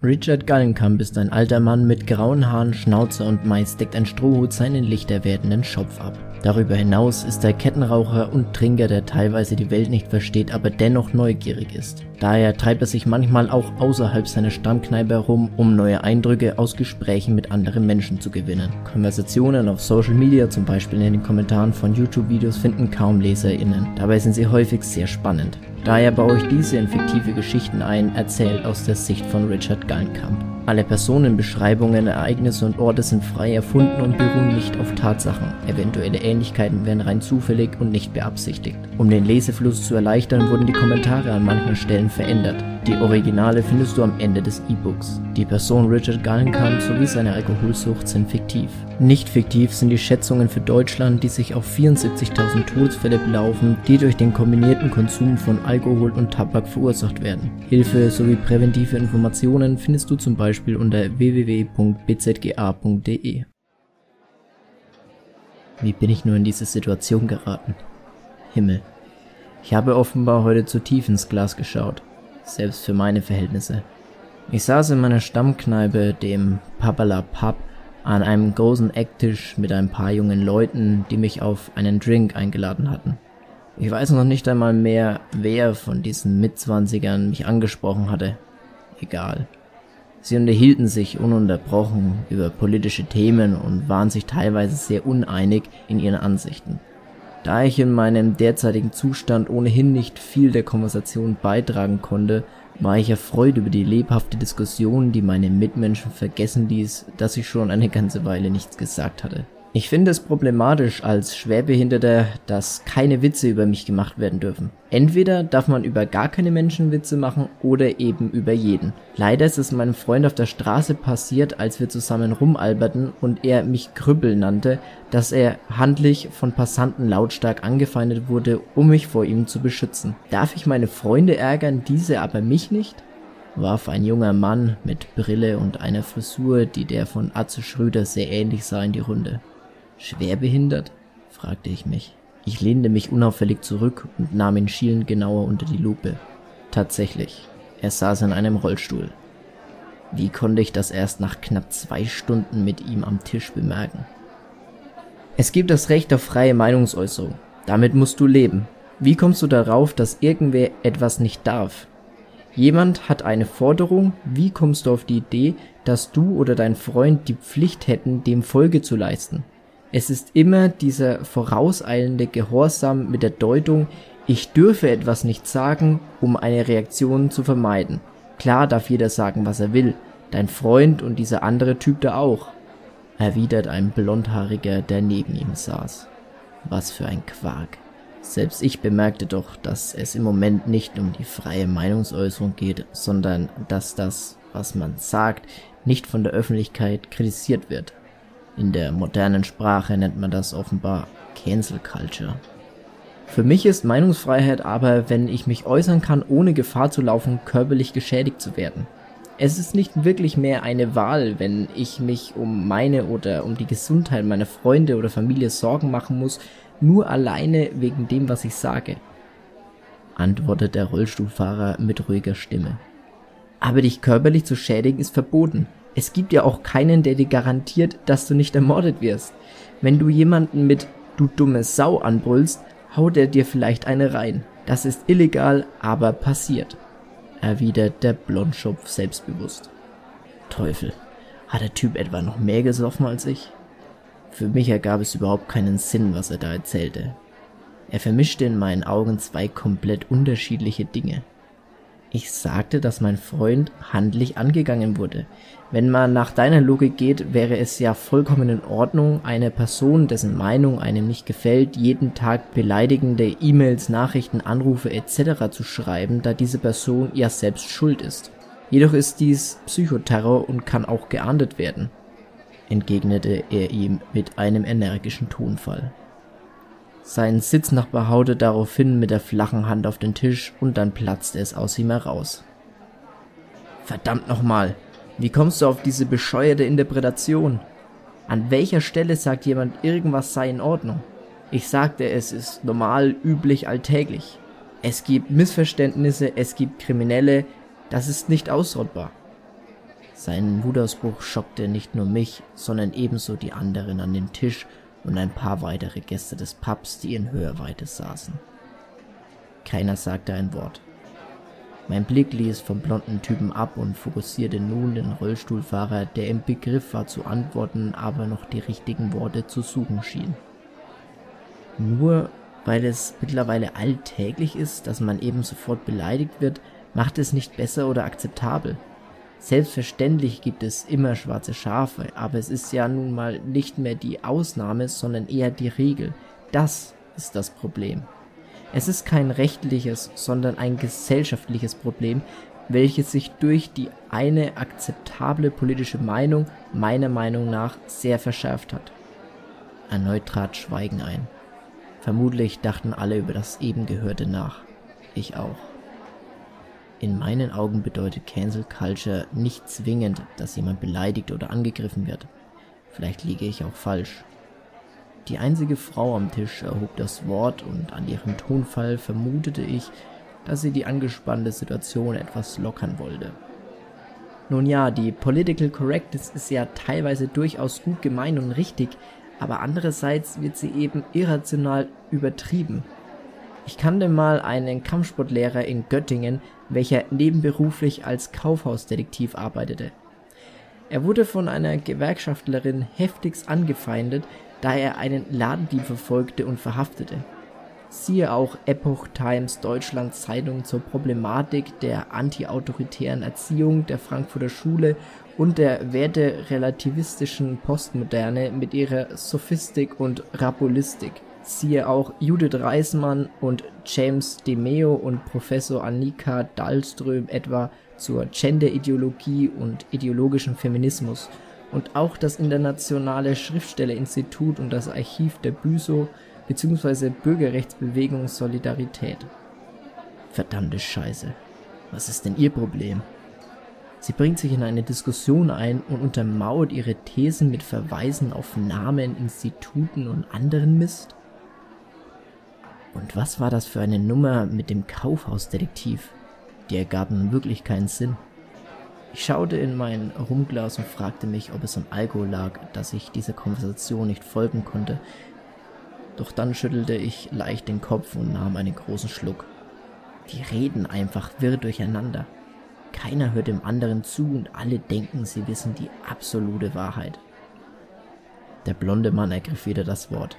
Richard Gallenkamp ist ein alter Mann mit grauen Haaren, Schnauze und meist deckt ein Strohhut seinen lichter werdenden Schopf ab. Darüber hinaus ist er Kettenraucher und Trinker, der teilweise die Welt nicht versteht, aber dennoch neugierig ist. Daher treibt er sich manchmal auch außerhalb seiner Stammkneipe herum, um neue Eindrücke aus Gesprächen mit anderen Menschen zu gewinnen. Konversationen auf Social Media, zum Beispiel in den Kommentaren von YouTube-Videos, finden kaum LeserInnen. Dabei sind sie häufig sehr spannend. Daher baue ich diese in fiktive Geschichten ein, erzählt aus der Sicht von Richard Gallenkamp. Alle Personenbeschreibungen, Ereignisse und Orte sind frei erfunden und beruhen nicht auf Tatsachen. Eventuelle Ähnlichkeiten werden rein zufällig und nicht beabsichtigt. Um den Lesefluss zu erleichtern, wurden die Kommentare an manchen Stellen verändert. Die Originale findest du am Ende des E-Books. Die Person Richard Gallenkamp sowie seine Alkoholsucht sind fiktiv. Nicht fiktiv sind die Schätzungen für Deutschland, die sich auf 74.000 Todesfälle belaufen, die durch den kombinierten Konsum von Alkohol und Tabak verursacht werden. Hilfe sowie präventive Informationen findest du zum Beispiel unter www.bzga.de. Wie bin ich nur in diese Situation geraten? Himmel. Ich habe offenbar heute zu tief ins Glas geschaut selbst für meine Verhältnisse. Ich saß in meiner Stammkneipe, dem Papala Pub, an einem großen Ecktisch mit ein paar jungen Leuten, die mich auf einen Drink eingeladen hatten. Ich weiß noch nicht einmal mehr, wer von diesen Mitzwanzigern mich angesprochen hatte. Egal. Sie unterhielten sich ununterbrochen über politische Themen und waren sich teilweise sehr uneinig in ihren Ansichten. Da ich in meinem derzeitigen Zustand ohnehin nicht viel der Konversation beitragen konnte, war ich erfreut über die lebhafte Diskussion, die meine Mitmenschen vergessen ließ, dass ich schon eine ganze Weile nichts gesagt hatte ich finde es problematisch als Schwerbehinderter, dass keine Witze über mich gemacht werden dürfen. Entweder darf man über gar keine Menschen Witze machen oder eben über jeden. Leider ist es meinem Freund auf der Straße passiert, als wir zusammen rumalberten und er mich Krüppel nannte, dass er handlich von Passanten lautstark angefeindet wurde, um mich vor ihm zu beschützen. Darf ich meine Freunde ärgern, diese aber mich nicht? warf ein junger Mann mit Brille und einer Frisur, die der von Atze Schröder sehr ähnlich sah, in die Runde. Schwerbehindert? fragte ich mich. Ich lehnte mich unauffällig zurück und nahm ihn schielend genauer unter die Lupe. Tatsächlich, er saß in einem Rollstuhl. Wie konnte ich das erst nach knapp zwei Stunden mit ihm am Tisch bemerken? Es gibt das Recht auf freie Meinungsäußerung. Damit musst du leben. Wie kommst du darauf, dass irgendwer etwas nicht darf? Jemand hat eine Forderung, wie kommst du auf die Idee, dass du oder dein Freund die Pflicht hätten, dem Folge zu leisten? Es ist immer dieser vorauseilende Gehorsam mit der Deutung, ich dürfe etwas nicht sagen, um eine Reaktion zu vermeiden. Klar darf jeder sagen, was er will, dein Freund und dieser andere Typ da auch, erwidert ein Blondhaariger, der neben ihm saß. Was für ein Quark. Selbst ich bemerkte doch, dass es im Moment nicht um die freie Meinungsäußerung geht, sondern dass das, was man sagt, nicht von der Öffentlichkeit kritisiert wird. In der modernen Sprache nennt man das offenbar Cancel Culture. Für mich ist Meinungsfreiheit aber, wenn ich mich äußern kann, ohne Gefahr zu laufen, körperlich geschädigt zu werden. Es ist nicht wirklich mehr eine Wahl, wenn ich mich um meine oder um die Gesundheit meiner Freunde oder Familie Sorgen machen muss, nur alleine wegen dem, was ich sage, antwortet der Rollstuhlfahrer mit ruhiger Stimme. Aber dich körperlich zu schädigen ist verboten. Es gibt ja auch keinen, der dir garantiert, dass du nicht ermordet wirst. Wenn du jemanden mit du dumme Sau anbrüllst, haut er dir vielleicht eine rein. Das ist illegal, aber passiert, erwidert der Blondschopf selbstbewusst. Teufel, hat der Typ etwa noch mehr gesoffen als ich? Für mich ergab es überhaupt keinen Sinn, was er da erzählte. Er vermischte in meinen Augen zwei komplett unterschiedliche Dinge. Ich sagte, dass mein Freund handlich angegangen wurde. Wenn man nach deiner Logik geht, wäre es ja vollkommen in Ordnung, eine Person, dessen Meinung einem nicht gefällt, jeden Tag beleidigende E-Mails, Nachrichten, Anrufe etc. zu schreiben, da diese Person ja selbst schuld ist. Jedoch ist dies Psychoterror und kann auch geahndet werden, entgegnete er ihm mit einem energischen Tonfall. Sein Sitznachbar haute daraufhin mit der flachen Hand auf den Tisch und dann platzte es aus ihm heraus. Verdammt nochmal, wie kommst du auf diese bescheuerte Interpretation? An welcher Stelle sagt jemand, irgendwas sei in Ordnung? Ich sagte, es ist normal, üblich, alltäglich. Es gibt Missverständnisse, es gibt Kriminelle, das ist nicht ausrottbar. Sein Wutausbruch schockte nicht nur mich, sondern ebenso die anderen an den Tisch und ein paar weitere Gäste des Pubs, die in Hörweite saßen. Keiner sagte ein Wort. Mein Blick ließ vom blonden Typen ab und fokussierte nun den Rollstuhlfahrer, der im Begriff war zu antworten, aber noch die richtigen Worte zu suchen schien. Nur weil es mittlerweile alltäglich ist, dass man eben sofort beleidigt wird, macht es nicht besser oder akzeptabel. Selbstverständlich gibt es immer schwarze Schafe, aber es ist ja nun mal nicht mehr die Ausnahme, sondern eher die Regel. Das ist das Problem. Es ist kein rechtliches, sondern ein gesellschaftliches Problem, welches sich durch die eine akzeptable politische Meinung meiner Meinung nach sehr verschärft hat. Erneut trat Schweigen ein. Vermutlich dachten alle über das eben Gehörte nach. Ich auch. In meinen Augen bedeutet Cancel Culture nicht zwingend, dass jemand beleidigt oder angegriffen wird. Vielleicht liege ich auch falsch. Die einzige Frau am Tisch erhob das Wort und an ihrem Tonfall vermutete ich, dass sie die angespannte Situation etwas lockern wollte. Nun ja, die Political Correctness ist ja teilweise durchaus gut gemeint und richtig, aber andererseits wird sie eben irrational übertrieben. Ich kannte mal einen Kampfsportlehrer in Göttingen, welcher nebenberuflich als Kaufhausdetektiv arbeitete. Er wurde von einer Gewerkschaftlerin heftigst angefeindet, da er einen Ladendieb verfolgte und verhaftete. Siehe auch Epoch Times Deutschland Zeitung zur Problematik der antiautoritären Erziehung der Frankfurter Schule und der werterelativistischen Postmoderne mit ihrer Sophistik und Rabulistik siehe auch Judith Reismann und James DeMeo und Professor Annika Dahlström etwa zur Genderideologie und ideologischen Feminismus und auch das Internationale Schriftstellerinstitut und das Archiv der BÜSO bzw. Bürgerrechtsbewegung Solidarität. Verdammte Scheiße. Was ist denn ihr Problem? Sie bringt sich in eine Diskussion ein und untermauert ihre Thesen mit Verweisen auf Namen, Instituten und anderen Mist? Und was war das für eine Nummer mit dem Kaufhausdetektiv? Die ergab nun wirklich keinen Sinn. Ich schaute in mein Rumglas und fragte mich, ob es am Alkohol lag, dass ich dieser Konversation nicht folgen konnte. Doch dann schüttelte ich leicht den Kopf und nahm einen großen Schluck. Die reden einfach wirr durcheinander. Keiner hört dem anderen zu und alle denken, sie wissen die absolute Wahrheit. Der blonde Mann ergriff wieder das Wort.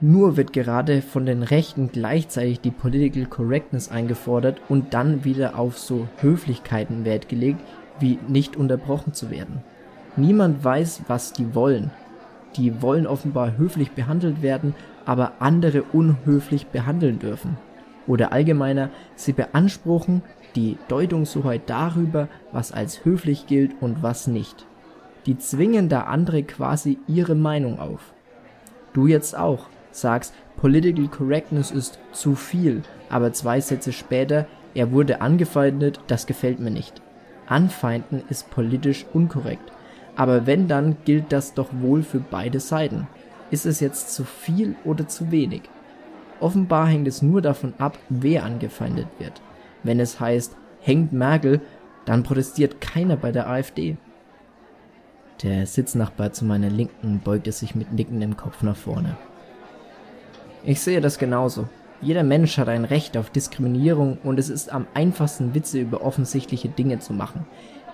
Nur wird gerade von den Rechten gleichzeitig die Political Correctness eingefordert und dann wieder auf so Höflichkeiten Wert gelegt, wie nicht unterbrochen zu werden. Niemand weiß, was die wollen. Die wollen offenbar höflich behandelt werden, aber andere unhöflich behandeln dürfen. Oder allgemeiner, sie beanspruchen die Deutungshoheit darüber, was als höflich gilt und was nicht. Die zwingen da andere quasi ihre Meinung auf. Du jetzt auch sagst, Political Correctness ist zu viel, aber zwei Sätze später, er wurde angefeindet, das gefällt mir nicht. Anfeinden ist politisch unkorrekt. Aber wenn, dann gilt das doch wohl für beide Seiten. Ist es jetzt zu viel oder zu wenig? Offenbar hängt es nur davon ab, wer angefeindet wird. Wenn es heißt, hängt Merkel, dann protestiert keiner bei der AfD. Der Sitznachbar zu meiner Linken beugte sich mit nickendem Kopf nach vorne. Ich sehe das genauso. Jeder Mensch hat ein Recht auf Diskriminierung und es ist am einfachsten Witze über offensichtliche Dinge zu machen.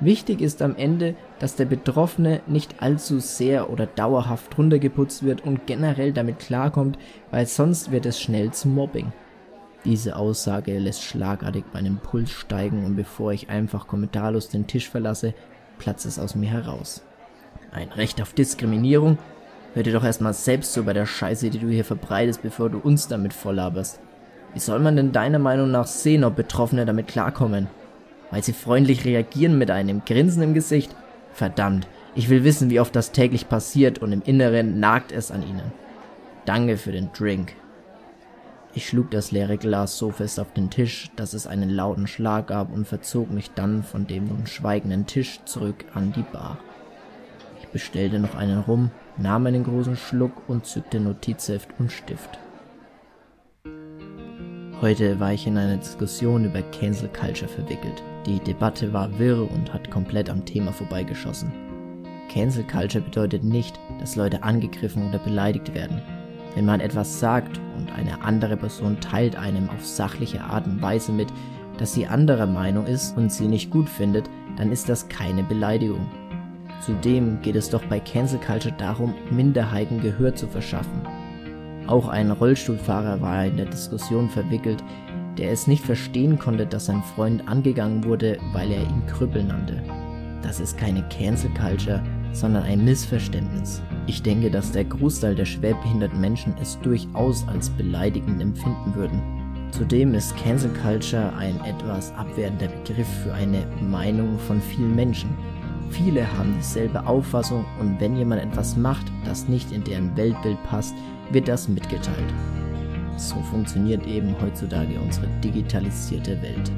Wichtig ist am Ende, dass der Betroffene nicht allzu sehr oder dauerhaft runtergeputzt wird und generell damit klarkommt, weil sonst wird es schnell zum Mobbing. Diese Aussage lässt schlagartig meinen Puls steigen und bevor ich einfach kommentarlos den Tisch verlasse, platzt es aus mir heraus. Ein Recht auf Diskriminierung? Hör dir doch erstmal selbst zu bei der Scheiße, die du hier verbreitest, bevor du uns damit volllaberst. Wie soll man denn deiner Meinung nach sehen, ob Betroffene damit klarkommen? Weil sie freundlich reagieren mit einem Grinsen im Gesicht? Verdammt, ich will wissen, wie oft das täglich passiert und im Inneren nagt es an ihnen. Danke für den Drink. Ich schlug das leere Glas so fest auf den Tisch, dass es einen lauten Schlag gab und verzog mich dann von dem nun schweigenden Tisch zurück an die Bar. Ich bestellte noch einen Rum nahm einen großen Schluck und zückte Notizheft und Stift. Heute war ich in eine Diskussion über Cancel Culture verwickelt. Die Debatte war wirr und hat komplett am Thema vorbeigeschossen. Cancel Culture bedeutet nicht, dass Leute angegriffen oder beleidigt werden. Wenn man etwas sagt und eine andere Person teilt einem auf sachliche Art und Weise mit, dass sie anderer Meinung ist und sie nicht gut findet, dann ist das keine Beleidigung. Zudem geht es doch bei Cancel Culture darum, Minderheiten Gehör zu verschaffen. Auch ein Rollstuhlfahrer war in der Diskussion verwickelt, der es nicht verstehen konnte, dass sein Freund angegangen wurde, weil er ihn Krüppel nannte. Das ist keine Cancel Culture, sondern ein Missverständnis. Ich denke, dass der Großteil der schwerbehinderten Menschen es durchaus als beleidigend empfinden würden. Zudem ist Cancel Culture ein etwas abwertender Begriff für eine Meinung von vielen Menschen. Viele haben dieselbe Auffassung und wenn jemand etwas macht, das nicht in deren Weltbild passt, wird das mitgeteilt. So funktioniert eben heutzutage unsere digitalisierte Welt.